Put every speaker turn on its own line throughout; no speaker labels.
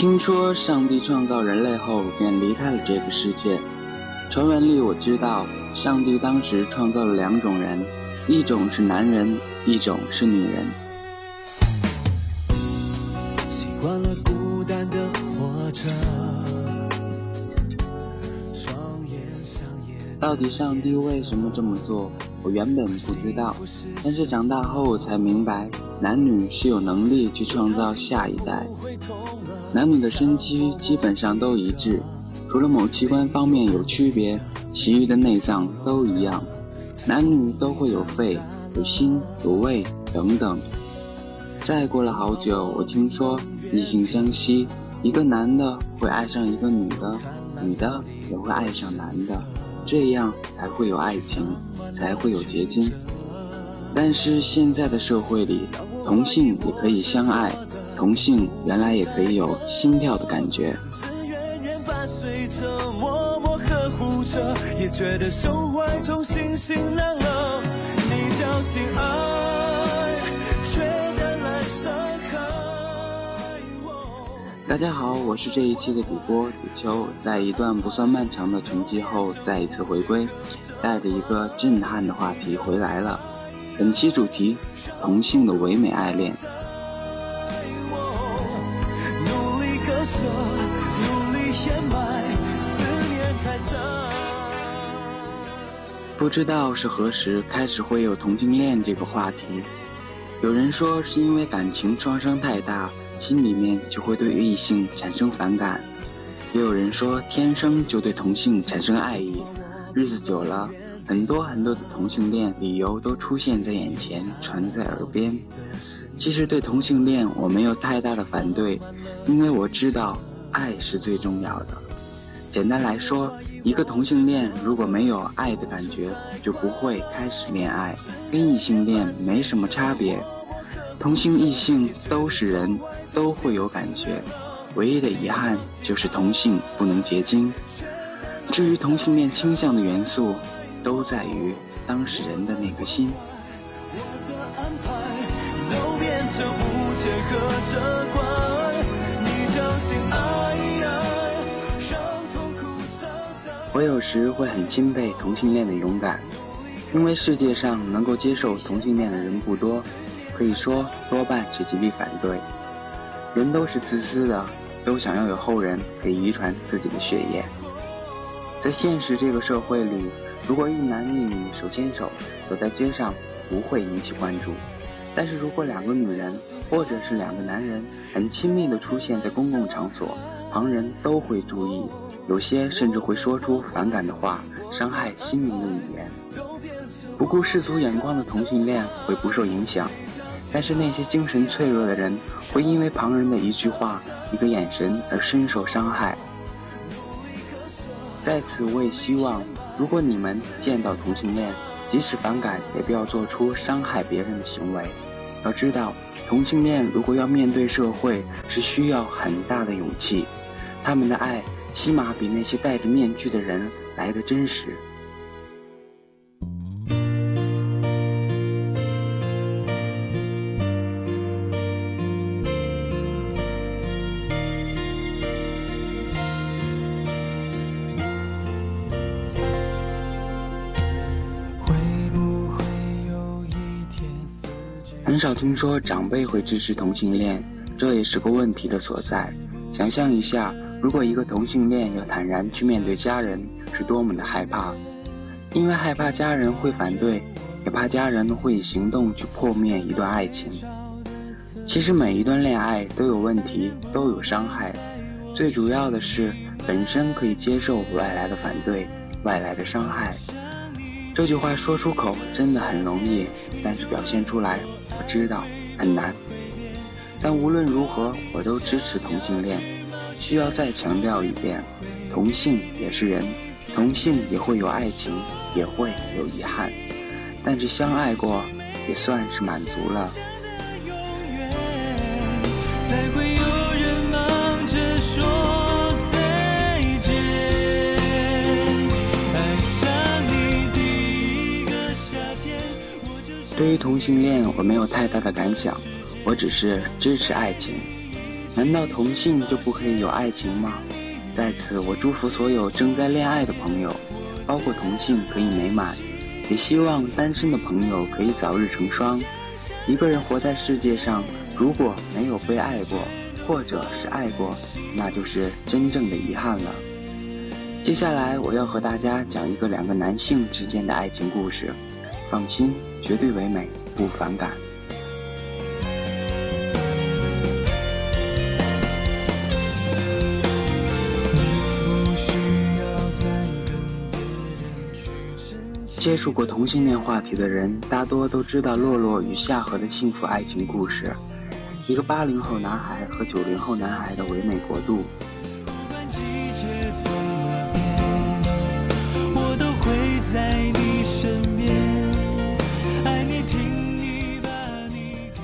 听说上帝创造人类后便离开了这个世界。传闻里我知道，上帝当时创造了两种人，一种是男人，一种是女人。习惯了孤单的活着，到底上帝为什么这么做？我原本不知道，但是长大后才明白，男女是有能力去创造下一代。男女的身躯基本上都一致，除了某器官方面有区别，其余的内脏都一样。男女都会有肺、有心、有胃等等。再过了好久，我听说异性相吸，一个男的会爱上一个女的，女的也会爱上男的，这样才会有爱情。才会有结晶。但是现在的社会里，同性也可以相爱，同性原来也可以有心跳的感觉。大家好，我是这一期的主播子秋，在一段不算漫长的沉寂后，再一次回归。带着一个震撼的话题回来了，本期主题：同性的唯美爱恋。不知道是何时开始会有同性恋这个话题，有人说是因为感情创伤太大，心里面就会对异性产生反感，也有人说天生就对同性产生爱意。日子久了，很多很多的同性恋理由都出现在眼前，传在耳边。其实对同性恋我没有太大的反对，因为我知道爱是最重要的。简单来说，一个同性恋如果没有爱的感觉，就不会开始恋爱，跟异性恋没什么差别。同性异性都是人，都会有感觉，唯一的遗憾就是同性不能结晶。至于同性恋倾向的元素，都在于当事人的那颗心。我我有时会很钦佩同性恋的勇敢，因为世界上能够接受同性恋的人不多，可以说多半是极力反对。人都是自私的，都想要有后人可以遗传自己的血液。在现实这个社会里，如果一男一女手牵手走在街上，不会引起关注；但是如果两个女人或者是两个男人很亲密的出现在公共场所，旁人都会注意，有些甚至会说出反感的话，伤害心灵的语言。不顾世俗眼光的同性恋会不受影响，但是那些精神脆弱的人会因为旁人的一句话、一个眼神而深受伤害。在此，我也希望，如果你们见到同性恋，即使反感，也不要做出伤害别人的行为。要知道，同性恋如果要面对社会，是需要很大的勇气。他们的爱，起码比那些戴着面具的人来的真实。很少听说长辈会支持同性恋，这也是个问题的所在。想象一下，如果一个同性恋要坦然去面对家人，是多么的害怕，因为害怕家人会反对，也怕家人会以行动去破灭一段爱情。其实每一段恋爱都有问题，都有伤害，最主要的是本身可以接受外来的反对，外来的伤害。这句话说出口真的很容易，但是表现出来，我知道很难。但无论如何，我都支持同性恋。需要再强调一遍，同性也是人，同性也会有爱情，也会有遗憾，但是相爱过，也算是满足了。对于同性恋，我没有太大的感想，我只是支持爱情。难道同性就不可以有爱情吗？在此，我祝福所有正在恋爱的朋友，包括同性可以美满，也希望单身的朋友可以早日成双。一个人活在世界上，如果没有被爱过，或者是爱过，那就是真正的遗憾了。接下来我要和大家讲一个两个男性之间的爱情故事，放心，绝对唯美，不反感。接触过同性恋话题的人，大多都知道洛洛与夏荷的幸福爱情故事。一个八零后男孩和九零后男孩的唯美国度。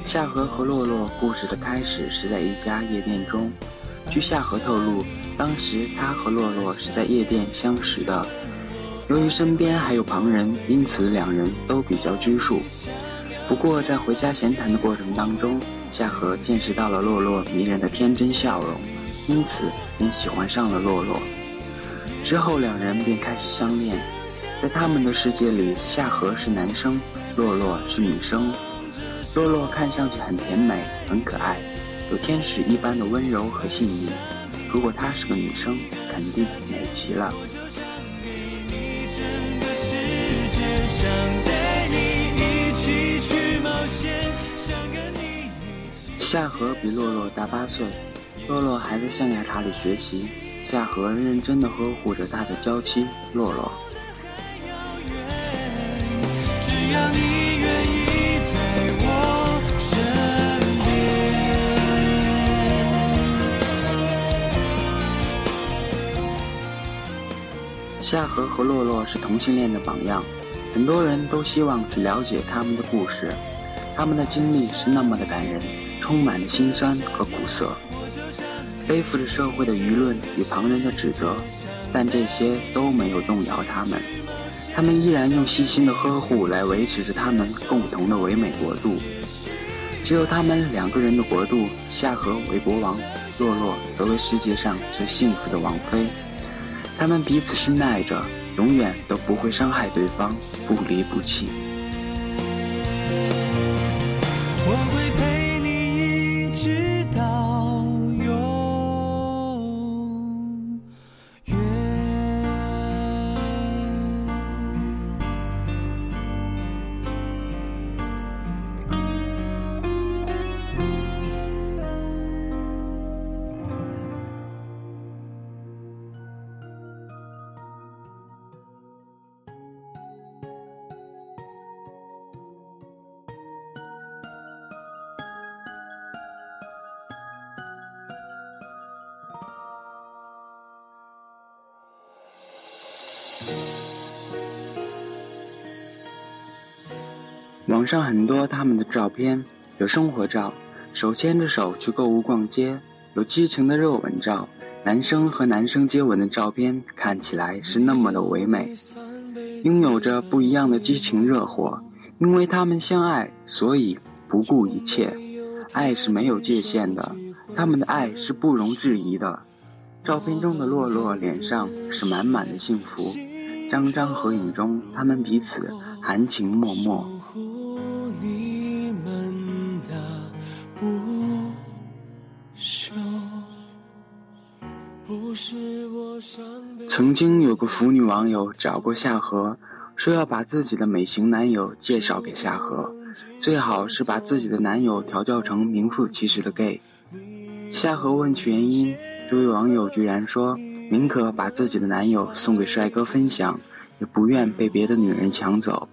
夏荷和洛洛故事的开始是在一家夜店中。据夏荷透露，当时他和洛洛是在夜店相识的。由于身边还有旁人，因此两人都比较拘束。不过在回家闲谈的过程当中，夏荷见识到了洛洛迷人的天真笑容，因此便喜欢上了洛洛。之后两人便开始相恋。在他们的世界里，夏荷是男生，洛洛是女生。洛洛看上去很甜美，很可爱，有天使一般的温柔和细腻。如果她是个女生，肯定美极了。夏荷比洛洛大八岁，洛洛还在象牙塔里学习。夏荷认真的呵护着他的娇妻洛洛。夏荷和洛洛是同性恋的榜样，很多人都希望去了解他们的故事，他们的经历是那么的感人，充满了心酸和苦涩，背负着社会的舆论与旁人的指责，但这些都没有动摇他们，他们依然用细心的呵护来维持着他们共同的唯美国度，只有他们两个人的国度，夏荷为国王，洛洛则为世界上最幸福的王妃。他们彼此深爱着，永远都不会伤害对方，不离不弃。网上很多他们的照片，有生活照，手牵着手去购物逛街；有激情的热吻照，男生和男生接吻的照片看起来是那么的唯美，拥有着不一样的激情热火。因为他们相爱，所以不顾一切。爱是没有界限的，他们的爱是不容置疑的。照片中的洛洛脸上是满满的幸福，张张合影中，他们彼此含情脉脉。曾经有个腐女网友找过夏荷，说要把自己的美型男友介绍给夏荷，最好是把自己的男友调教成名副其实的 gay。夏荷问其原因，这位网友居然说宁可把自己的男友送给帅哥分享，也不愿被别的女人抢走。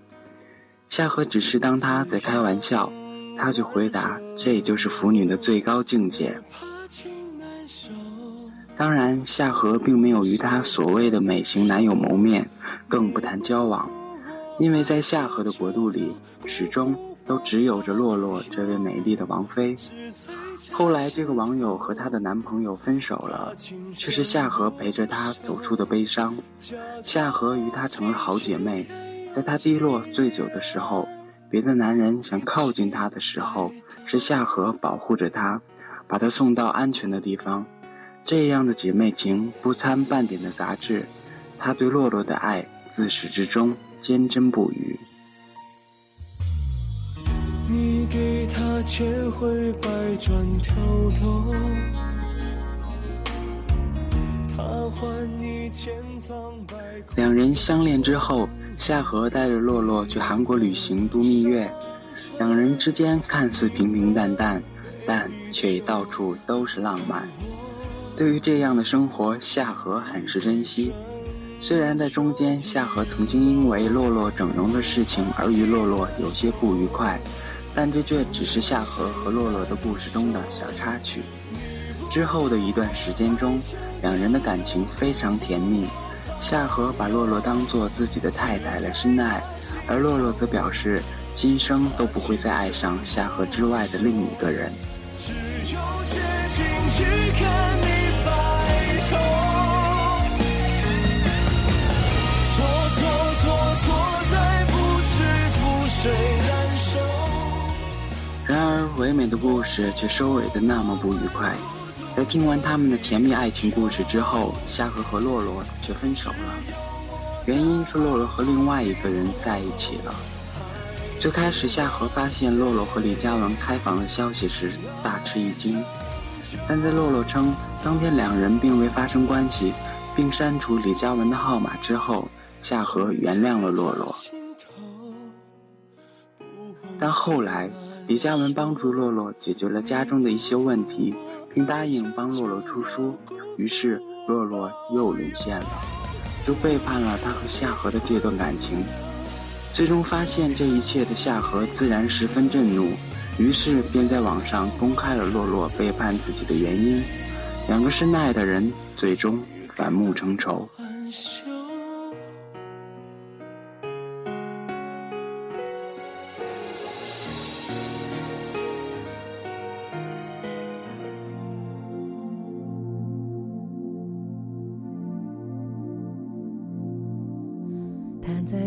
夏荷只是当他在开玩笑，他就回答：“这就是腐女的最高境界。”当然，夏荷并没有与他所谓的美型男友谋面，更不谈交往，因为在夏荷的国度里，始终都只有着洛洛这位美丽的王妃。后来，这个网友和她的男朋友分手了，却是夏荷陪着她走出的悲伤。夏荷与她成了好姐妹，在她低落醉酒的时候，别的男人想靠近她的时候，是夏荷保护着她。把她送到安全的地方。这样的姐妹情不掺半点的杂质，她对洛洛的爱自始至终坚贞不渝。千回百转跳动，他还你千疮百。两人相恋之后，夏荷带着洛洛去韩国旅行度蜜月。两人之间看似平平淡淡，但却也到处都是浪漫。对于这样的生活，夏荷很是珍惜。虽然在中间，夏荷曾经因为洛洛整容的事情而与洛洛有些不愉快。但这却只是夏荷和洛洛的故事中的小插曲。之后的一段时间中，两人的感情非常甜蜜。夏荷把洛洛当做自己的太太来深爱，而洛洛则表示今生都不会再爱上夏荷之外的另一个人。美的故事却收尾的那么不愉快。在听完他们的甜蜜爱情故事之后，夏荷和洛洛却分手了。原因是洛洛和另外一个人在一起了。最开始，夏荷发现洛洛和李嘉文开房的消息时大吃一惊，但在洛洛称当天两人并未发生关系，并删除李嘉文的号码之后，夏荷原谅了洛洛。但后来。李佳文帮助洛洛解决了家中的一些问题，并答应帮洛洛出书。于是洛洛又沦陷了，就背叛了他和夏荷的这段感情。最终发现这一切的夏荷自然十分震怒，于是便在网上公开了洛洛背叛自己的原因。两个深爱的人最终反目成仇。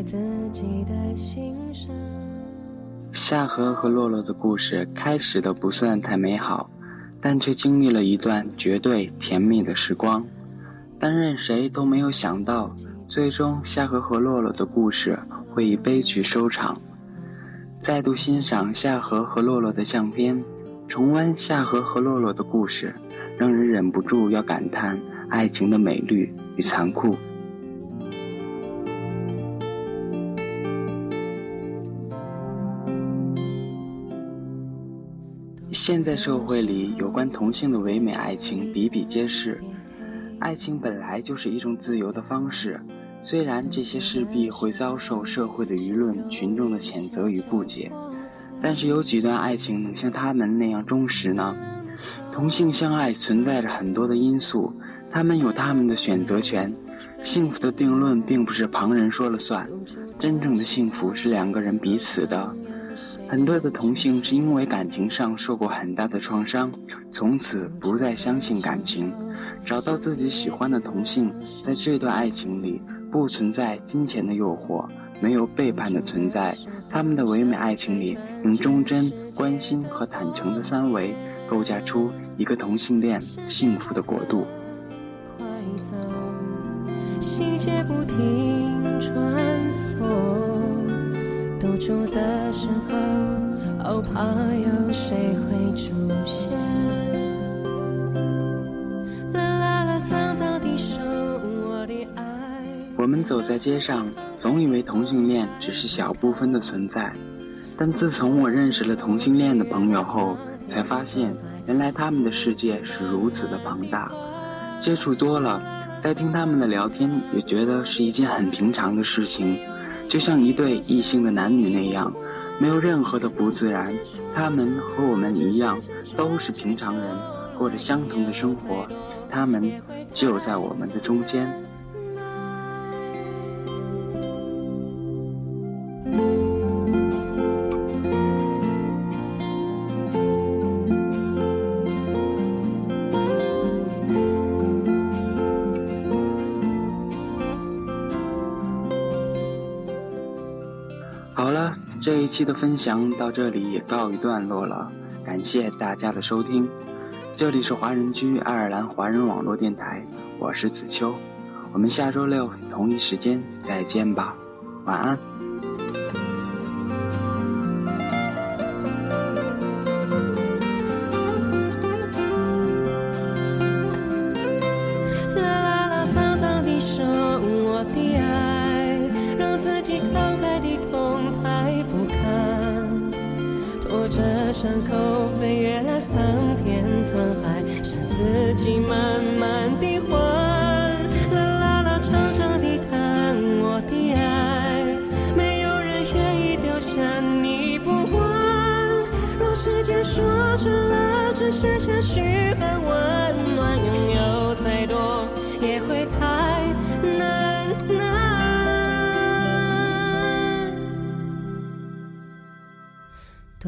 自己的心上。夏荷和洛洛的故事开始的不算太美好，但却经历了一段绝对甜蜜的时光。但任谁都没有想到，最终夏荷和洛洛的故事会以悲剧收场。再度欣赏夏荷和洛洛的相片，重温夏荷和洛洛的故事，让人忍不住要感叹爱情的美丽与残酷。现在社会里，有关同性的唯美爱情比比皆是。爱情本来就是一种自由的方式，虽然这些势必会遭受社会的舆论、群众的谴责与不解，但是有几段爱情能像他们那样忠实呢？同性相爱存在着很多的因素，他们有他们的选择权。幸福的定论并不是旁人说了算，真正的幸福是两个人彼此的。很多的同性是因为感情上受过很大的创伤，从此不再相信感情，找到自己喜欢的同性，在这段爱情里不存在金钱的诱惑，没有背叛的存在，他们的唯美爱情里用忠贞、关心和坦诚的三维，构架出一个同性恋幸福的国度。快走，细节不停穿梭。独处的时候，好怕有谁会出现。我们走在街上，总以为同性恋只是小部分的存在，但自从我认识了同性恋的朋友后，才发现原来他们的世界是如此的庞大。接触多了，在听他们的聊天，也觉得是一件很平常的事情。就像一对异性的男女那样，没有任何的不自然。他们和我们一样，都是平常人，过着相同的生活。他们就在我们的中间。一期的分享到这里也告一段落了，感谢大家的收听。这里是华人居爱尔兰华人网络电台，我是子秋，我们下周六同一时间再见吧，晚安。
伤口飞越了桑田沧海，向自己慢慢的还。啦啦啦，长长地叹我的爱，没有人愿意丢下你不还。若时间说穿了，只剩下虚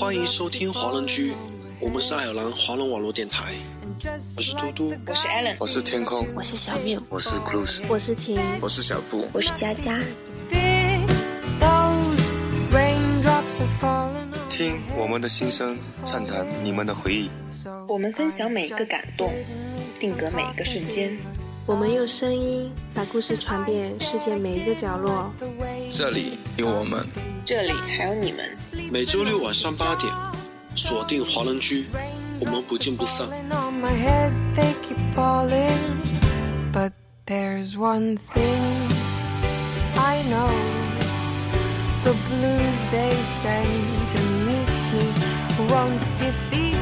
欢迎收听华人居，我们是爱尔兰华人网络电台。
我是嘟嘟，
我是 Allen，
我是天空，
我是小缪，
我是 Cruise，
我是晴，
我是小布，
我是佳佳。
听我们的心声，畅谈你们的回忆。
我们分享每一个感动，定格每一个瞬间。
我们用声音把故事传遍世界每一个角落。
这里有我们，
这里还有你们。
每周六晚上八点，锁定华人居，我们不见不散。
The blues they send to meet me won't defeat